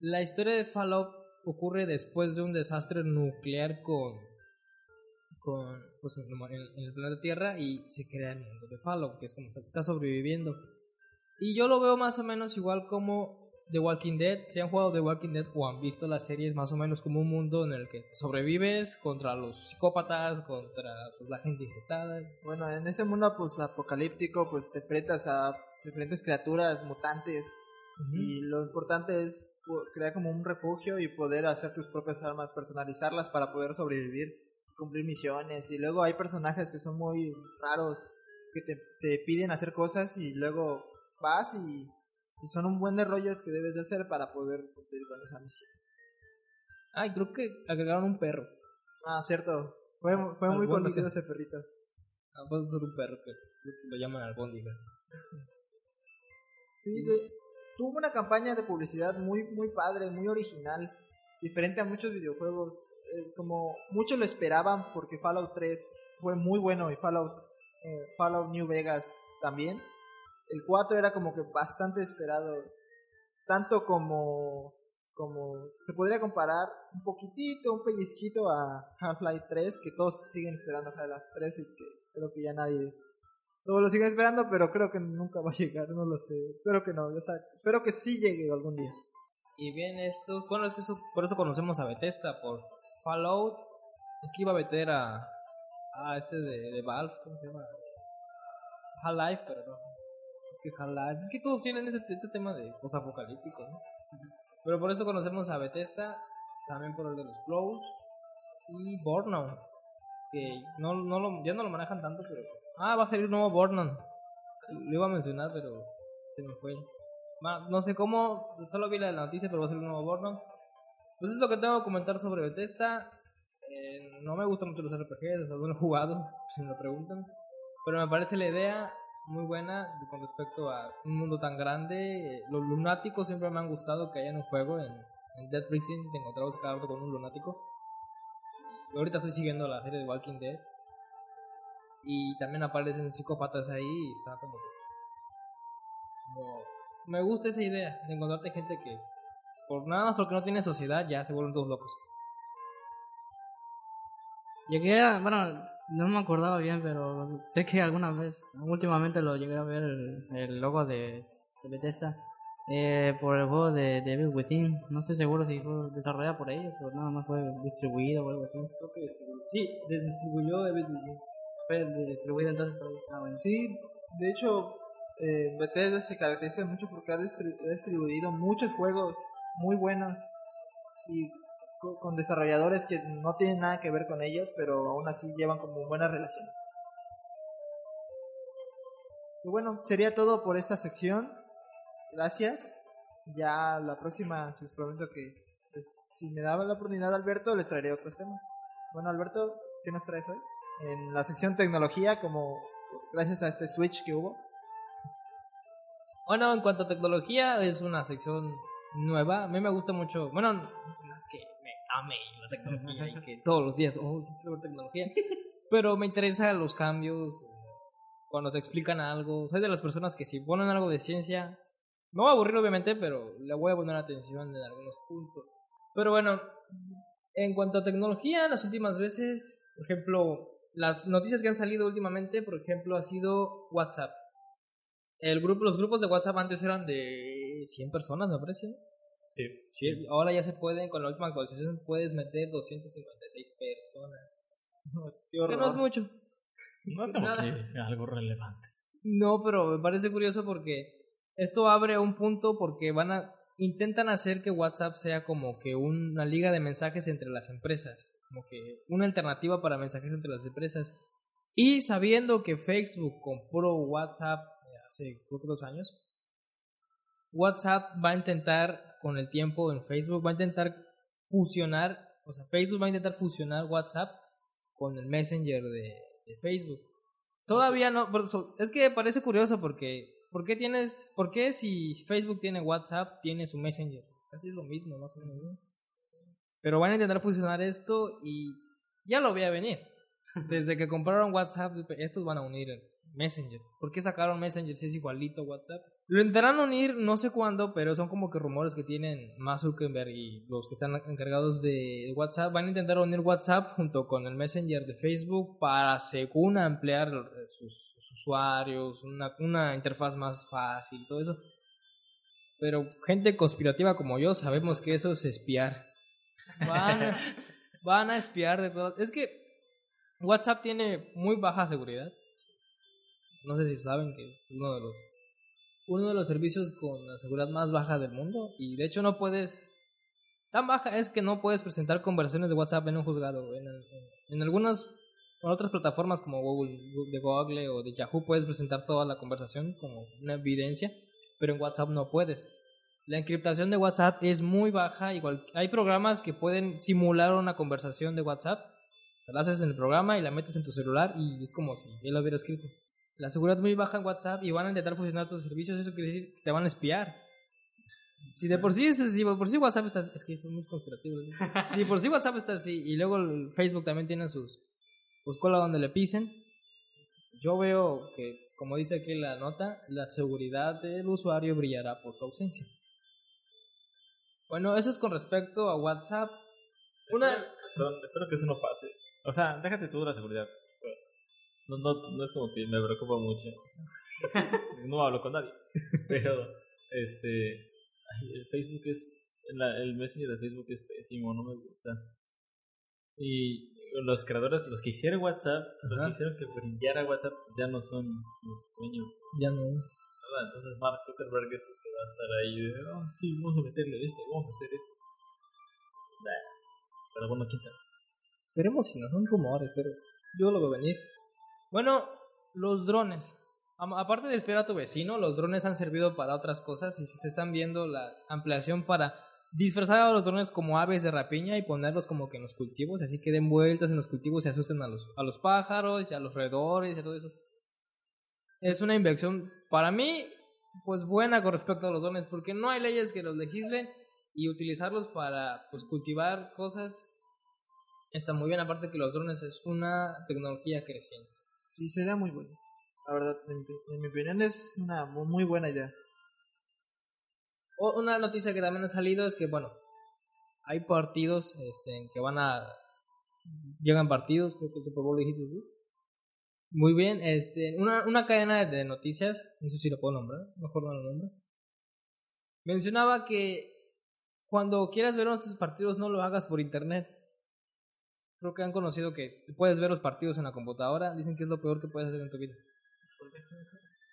la historia de Fallout ocurre después de un desastre nuclear con, con pues, en, en el planeta Tierra y se crea el mundo de Fallout, que es como está sobreviviendo. Y yo lo veo más o menos igual como The Walking Dead. Si han jugado The Walking Dead o han visto las series, más o menos como un mundo en el que sobrevives contra los psicópatas, contra pues, la gente infectada. Bueno, en este mundo pues apocalíptico pues te enfrentas a diferentes criaturas mutantes y lo importante es crear como un refugio y poder hacer tus propias armas, personalizarlas para poder sobrevivir, cumplir misiones y luego hay personajes que son muy raros que te, te piden hacer cosas y luego vas y, y son un buen de rollos que debes de hacer para poder cumplir con esa misión. Ay, creo que agregaron un perro. Ah, cierto. Fue, fue muy conocido ese perrito. Ah, puede ser un perro que lo llaman albóndiga. Sí, de- tuvo una campaña de publicidad muy muy padre, muy original, diferente a muchos videojuegos. Eh, como muchos lo esperaban porque Fallout 3 fue muy bueno y Fallout eh, Fallout New Vegas también. El 4 era como que bastante esperado, tanto como como se podría comparar un poquitito, un pellizquito a Half-Life 3, que todos siguen esperando Half-Life 3 y que creo que ya nadie todos lo siguen esperando, pero creo que nunca va a llegar, no lo sé. Espero que no, o sea, espero que sí llegue algún día. Y bien, esto, bueno, es que eso- por eso conocemos a Bethesda, por Fallout. Es que iba a meter a, a este de, de Valve, ¿cómo se llama? Half-Life, pero no. Que Half-Life, es que todos tienen ese, este tema de apocalíptico, ¿no? Pero por esto conocemos a Bethesda, también por el de los Close y Burnout, que no, no lo, ya no lo manejan tanto, pero... Ah, va a salir un nuevo Burnout. Lo iba a mencionar, pero se me fue. No sé cómo, solo vi la noticia, pero va a ser un nuevo Burnout. Pues es lo que tengo que comentar sobre Bethesda. Eh, no me gustan mucho los RPGs, o sea, no lo he jugado, si me lo preguntan. Pero me parece la idea muy buena con respecto a un mundo tan grande. Eh, Los lunáticos siempre me han gustado que haya en un juego. En, en Dead Rising te encontrabas cada rato con un lunático. Y ahorita estoy siguiendo la serie de Walking Dead. Y también aparecen psicópatas ahí y está como- me gusta esa idea de encontrarte gente que por nada más porque no tiene sociedad ya se vuelven todos locos. Llegué a, bueno, no me acordaba bien, pero sé que alguna vez, últimamente lo llegué a ver el, el logo de, de Bethesda eh, por el juego de Devil Within. No estoy seguro si fue desarrollado por ellos o nada más fue distribuido o algo así. Creo que distribu- sí, distribuyó David Lynch. Fue distribuido entonces por ahí. Ah, bueno. Sí, de hecho, eh, Bethesda se caracteriza mucho porque ha ha distribuido muchos juegos muy buenos y con desarrolladores que no tienen nada que ver con ellos, pero aún así llevan como buenas relaciones. Y bueno, sería todo por esta sección. Gracias. Ya la próxima les prometo que pues, si me daba la oportunidad Alberto les traeré otros temas. Bueno Alberto, ¿qué nos traes hoy? En la sección tecnología, como gracias a este switch que hubo. Bueno, en cuanto a tecnología, es una sección nueva. A mí me gusta mucho. Bueno, no es que ame la tecnología y que todos los días, oh, ver tecnología. Pero me interesan los cambios. Cuando te explican algo. Soy de las personas que si ponen algo de ciencia, me voy a aburrir obviamente, pero le voy a poner atención en algunos puntos. Pero bueno, en cuanto a tecnología, las últimas veces, por ejemplo, las noticias que han salido últimamente, por ejemplo, ha sido WhatsApp. El grupo, los grupos de WhatsApp antes eran de 100 personas, me parece. Sí, Sí, Ahora ya se pueden, con la última actualización puedes meter 256 personas. Qué Que no es mucho. No es como Nada. que algo relevante. No, pero me parece curioso porque esto abre un punto porque van a intentan hacer que WhatsApp sea como que una liga de mensajes entre las empresas, como que una alternativa para mensajes entre las empresas. Y sabiendo que Facebook compró WhatsApp hace creo que dos años, WhatsApp va a intentar con el tiempo en Facebook va a intentar fusionar, o sea, Facebook va a intentar fusionar WhatsApp con el Messenger de, Facebook. Todavía no, es que parece curioso porque ¿por qué tienes por qué si Facebook tiene WhatsApp tiene su Messenger? Casi es lo mismo, más o menos. ¿no? Pero van a intentar fusionar esto y ya lo voy a venir. Desde que compraron WhatsApp, estos van a unir Messenger. ¿Por qué sacaron Messenger si es igualito a WhatsApp? Lo intentarán unir, no sé cuándo, pero son como que rumores que tienen Mark Zuckerberg y los que están encargados de WhatsApp. Van a intentar unir WhatsApp junto con el Messenger de Facebook para, según, ampliar sus, sus usuarios, una, una interfaz más fácil todo eso. Pero gente conspirativa como yo sabemos que eso es espiar. Van a, van a espiar de todas. Es que WhatsApp tiene muy baja seguridad. No sé si saben que es uno de los uno de los servicios con la seguridad más baja del mundo. Y de hecho no puedes tan baja es que no puedes presentar conversaciones de WhatsApp en un juzgado. En, en- algunas en otras plataformas como Google de Google o de Yahoo puedes presentar toda la conversación como una evidencia pero en WhatsApp no puedes. La encriptación de WhatsApp es muy baja igual hay programas que pueden simular una conversación de WhatsApp. O sea, la haces en el programa y la metes en tu celular y es como si él lo hubiera escrito la seguridad es muy baja en WhatsApp y van a intentar fusionar tus servicios, eso quiere decir que te van a espiar. Si de por sí, es- si de por sí WhatsApp está, es que son muy conspirativos. Si de por sí WhatsApp está así y luego el Facebook también tiene sus, pues cola donde le pisen, yo veo que, como dice aquí la nota, la seguridad del usuario brillará por su ausencia. Bueno, eso es con respecto a WhatsApp. Una, Perdón, espero que eso no pase. O sea, déjate tú de la seguridad. No, no, no es como que me preocupa mucho. no hablo con nadie. Pero, este. el Facebook es. la- el Messenger de Facebook es pésimo, no me gusta. Y los creadores, los que hicieron WhatsApp, los que hicieron que brillara WhatsApp, ya no son los dueños. ya no. ¿verdad? Entonces, Mark Zuckerberg es el que va a estar ahí de. Oh, sí, vamos a meterle esto, vamos a hacer esto. Nah. Pero bueno, quién sabe. Esperemos si no son rumores, pero yo lo veo venir. Bueno, los drones. Aparte de esperar a tu vecino, los drones han servido para otras cosas y se están viendo la ampliación para disfrazar a los drones como aves de rapiña y ponerlos como que en los cultivos, así que den vueltas en los cultivos y asusten a los, a los pájaros y a los roedores y todo eso. Es una inversión para mí, pues buena con respecto a los drones, porque no hay leyes que los legislen y utilizarlos para pues cultivar cosas está muy bien, aparte que los drones es una tecnología creciente. Sí, sería muy bueno. La verdad, en, en mi opinión es una mu- muy buena idea. Una noticia que también ha salido es que, bueno, hay partidos este, en que van a... Llegan partidos, creo que el Super Bowl dijiste tú. Muy bien, este, una, una cadena de noticias, no sé si lo puedo nombrar, mejor no lo nombro. Mencionaba que cuando quieras ver nuestros partidos no lo hagas por internet. Creo que han conocido que puedes ver los partidos en la computadora. Dicen que es lo peor que puedes hacer en tu vida.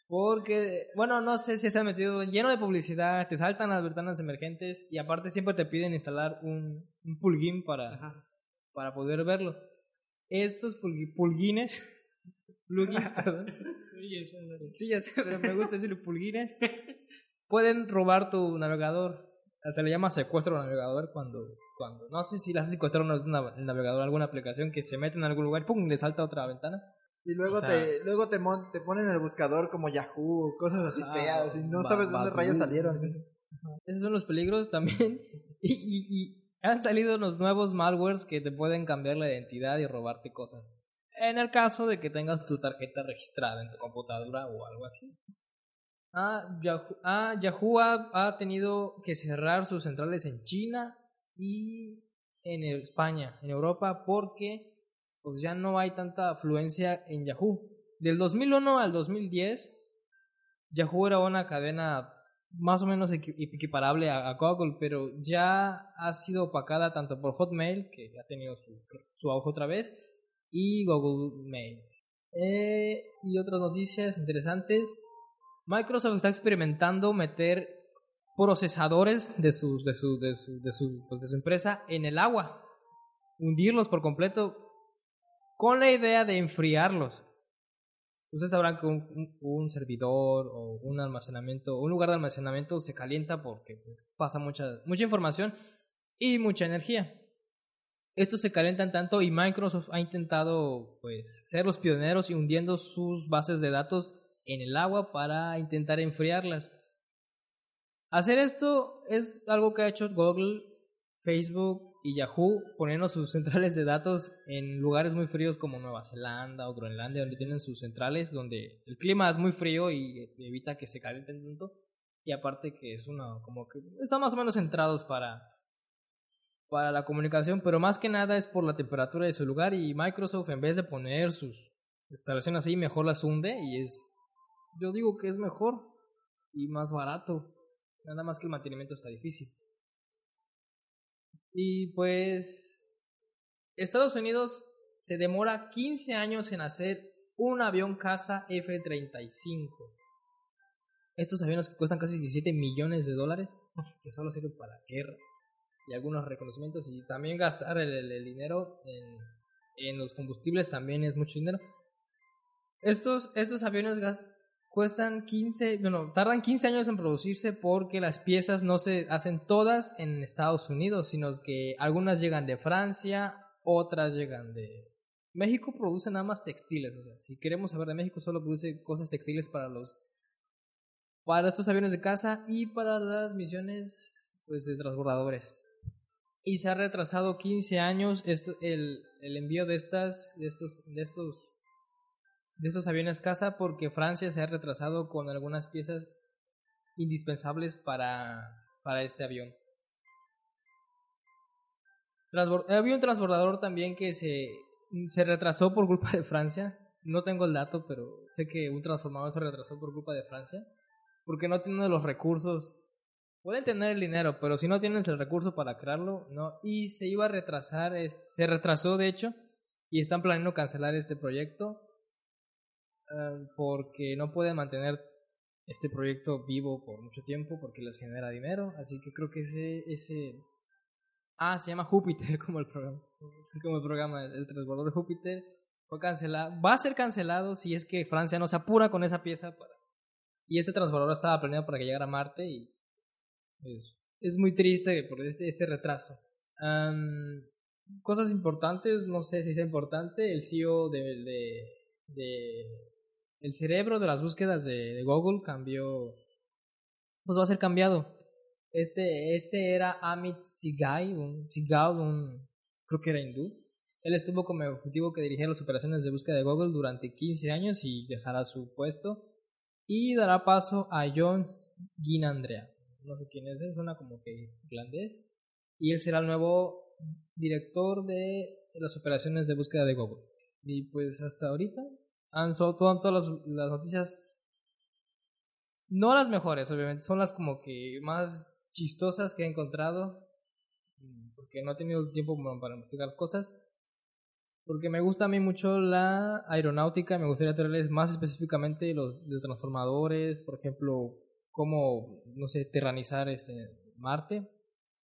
Porque, bueno, no sé si se han metido lleno de publicidad, te saltan las ventanas emergentes y aparte siempre te piden instalar un, un plugin para, para poder verlo. Estos plugines, plugins, perdón. Sí, ya sé, pero me gusta decirlo plugines. Pueden robar tu navegador. Se le llama secuestro navegador cuando, cuando no sé si le haces secuestrar el navegador, alguna aplicación que se mete en algún lugar pum, le salta otra ventana. Y luego O sea- te luego te, mon- te ponen el buscador como Yahoo, cosas así Ah, feas, y no sabes de dónde rayos salieron. Esos son los peligros también. Y, y, y han salido los nuevos malwares que te pueden cambiar la identidad y robarte cosas. En el caso de que tengas tu tarjeta registrada en tu computadora o algo así. Ah, Yahoo, ah, Yahoo ha, ha tenido que cerrar sus centrales en China y en España, en Europa, porque pues ya no hay tanta afluencia en Yahoo. Del 2001 al 2010, Yahoo era una cadena más o menos equi- equiparable a, a Google, pero ya ha sido opacada tanto por Hotmail, que ha tenido su, su auge otra vez, y Google Mail. Eh, y otras noticias interesantes. Microsoft está experimentando meter procesadores de, sus, de, su, de, su, de, su, pues, de su empresa en el agua, hundirlos por completo, con la idea de enfriarlos. Ustedes sabrán que un, servidor o un almacenamiento, un lugar de almacenamiento se calienta porque pasa mucha, mucha información y mucha energía. Estos se calientan tanto y Microsoft ha intentado pues ser los pioneros y hundiendo sus bases de datos en el agua para intentar enfriarlas. Hacer esto es algo que ha hecho Google, Facebook y Yahoo poniendo sus centrales de datos en lugares muy fríos como Nueva Zelanda o Groenlandia, donde tienen sus centrales, donde el clima es muy frío y evita que se calienten tanto. Y aparte que es una, como que están más o menos centrados para, para la comunicación, pero más que nada es por la temperatura de su lugar y Microsoft en vez de poner sus instalaciones así, mejor las hunde y es, yo digo que es mejor y más barato. Nada más que el mantenimiento está difícil. Y pues Estados Unidos se demora 15 años en hacer un avión caza F-35. Estos aviones que cuestan casi 17 millones de dólares, que solo sirven para guerra y algunos reconocimientos y también gastar el, dinero en, en los combustibles también es mucho dinero. Estos, estos aviones gas- cuestan 15, bueno, tardan 15 años en producirse porque las piezas no se hacen todas en Estados Unidos, sino que algunas llegan de Francia, otras llegan de... México produce nada más textiles, o sea, si queremos saber de México solo produce cosas textiles para los para estos aviones de caza y para las misiones pues de transbordadores. Y se ha retrasado 15 años esto, el, el envío de estas de estos de estos de estos aviones caza porque Francia se ha retrasado con algunas piezas indispensables para, para este avión. Transbor- había un transbordador también que se, se retrasó por culpa de Francia. No tengo el dato, pero sé que un transformador se retrasó por culpa de Francia. Porque no tienen los recursos. Pueden tener el dinero, pero si no tienes el recurso para crearlo, no. Y se iba a retrasar, se retrasó de hecho, y están planeando cancelar este proyecto eh, porque no pueden mantener este proyecto vivo por mucho tiempo porque les genera dinero. Así que creo que ese, ese ah, se llama Júpiter como el programa, como el programa, el transbordador Júpiter fue cancelado, va a ser cancelado si es que Francia no se apura con esa pieza y este transbordador estaba planeado para que llegara a Marte y pues, es muy triste por este, este retraso. Am, cosas importantes, no sé si sea importante, el CEO de, de el cerebro de las búsquedas de, de Google cambió, pues va a ser cambiado. Este, este era Amit Sigai, un, Sigal, un, creo que era hindú. Él estuvo como ejecutivo que dirigía las operaciones de búsqueda de Google durante 15 años y dejará su puesto. Y dará paso a John Ginandrea. No sé quién es, suena como que irlandés. Y él será el nuevo director de las operaciones de búsqueda de Google. Y pues hasta ahorita han son todas, las, noticias no las mejores obviamente son las como que más chistosas que he encontrado mm, porque no he tenido tiempo para investigar cosas porque me gusta a mí mucho la aeronáutica me gustaría traerles más específicamente los, los transformadores por ejemplo cómo no sé terranizar este Marte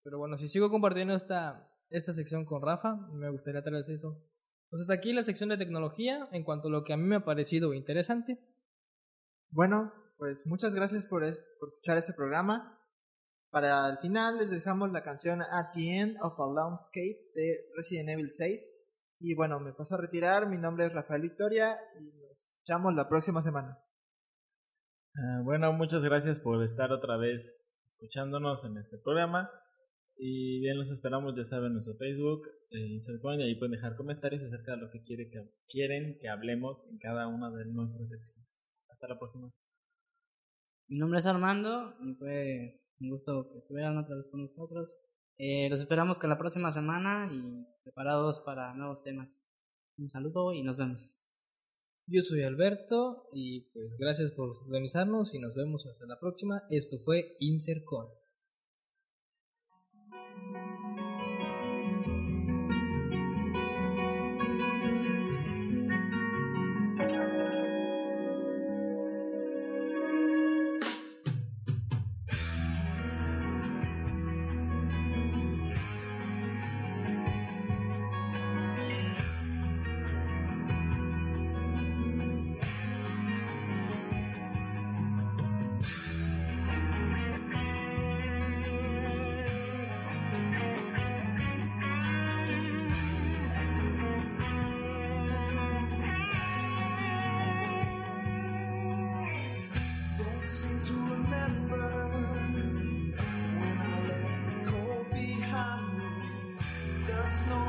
pero bueno si sigo compartiendo esta esta sección con Rafa me gustaría traerles eso pues hasta aquí la sección de tecnología en cuanto a lo que a mí me ha parecido interesante. Bueno, pues muchas gracias por, es- por escuchar este programa. Para el final les dejamos la canción At the End of a Landscape de Resident Evil 6. Y bueno, me paso a retirar. Mi nombre es Rafael Victoria y nos escuchamos la próxima semana. Ah, bueno, muchas gracias por estar otra vez escuchándonos en este programa. Y bien, los esperamos, ya saben, en nuestro Facebook, eh, Insercoin, y ahí pueden dejar comentarios acerca de lo que quiere que, quieren que hablemos en cada una de nuestras secciones. Hasta la próxima. Mi nombre es Armando y fue un gusto que estuvieran otra vez con nosotros. Eh, los esperamos con la próxima semana y preparados para nuevos temas. Un saludo y nos vemos. Yo soy Alberto y pues gracias por sintonizarnos y nos vemos hasta la próxima. Esto fue Insercon. The snow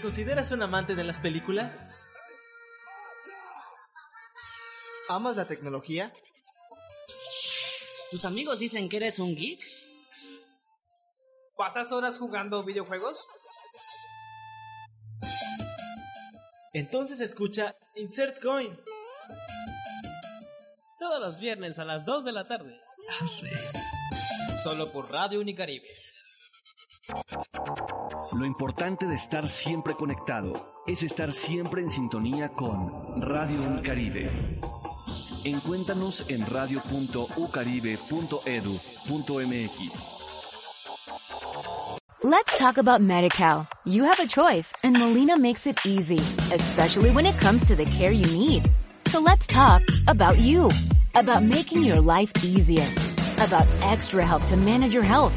¿Te consideras un amante de las películas? ¿Amas la tecnología? ¿Tus amigos dicen que eres un geek? ¿Pasas horas jugando videojuegos? Entonces escucha Insert Coin. Todos los viernes a las 2 de la tarde. Solo por Radio Unicaribe. Lo importante de estar siempre conectado es estar siempre en sintonía con Radio Unicaribe. Encuéntranos en radio.ucaribe.edu.mx. Let's talk about MediCal. You have a choice and Molina makes it easy, especially when it comes to the care you need. So let's talk about you, about making your life easier, about extra help to manage your health.